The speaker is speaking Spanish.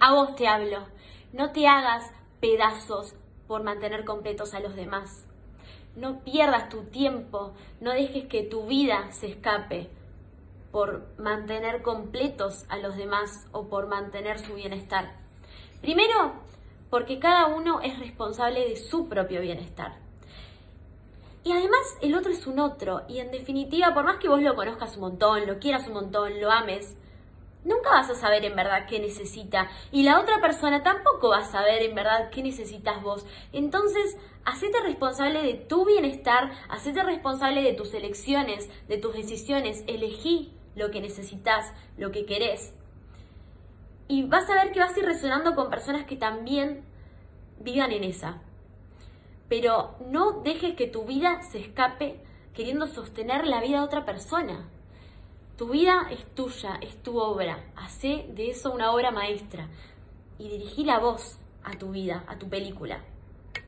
a vos te hablo. No te hagas pedazos por mantener completos a los demás. No pierdas tu tiempo, no dejes que tu vida se escape por mantener completos a los demás o por mantener su bienestar. Primero, porque cada uno es responsable de su propio bienestar. Y además el otro es un otro, y en definitiva, por más que vos lo conozcas un montón, lo quieras un montón, lo ames, nunca vas a saber en verdad qué necesita. Y la otra persona tampoco va a saber en verdad qué necesitas vos. Entonces, hacete responsable de tu bienestar, hacete responsable de tus elecciones, de tus decisiones, elegí lo que necesitas, lo que querés. Y vas a ver que vas a ir resonando con personas que también vivan en esa. Pero no dejes que tu vida se escape queriendo sostener la vida de otra persona. Tu vida es tuya, es tu obra. Hacé de eso una obra maestra y dirigí la voz a tu vida, a tu película.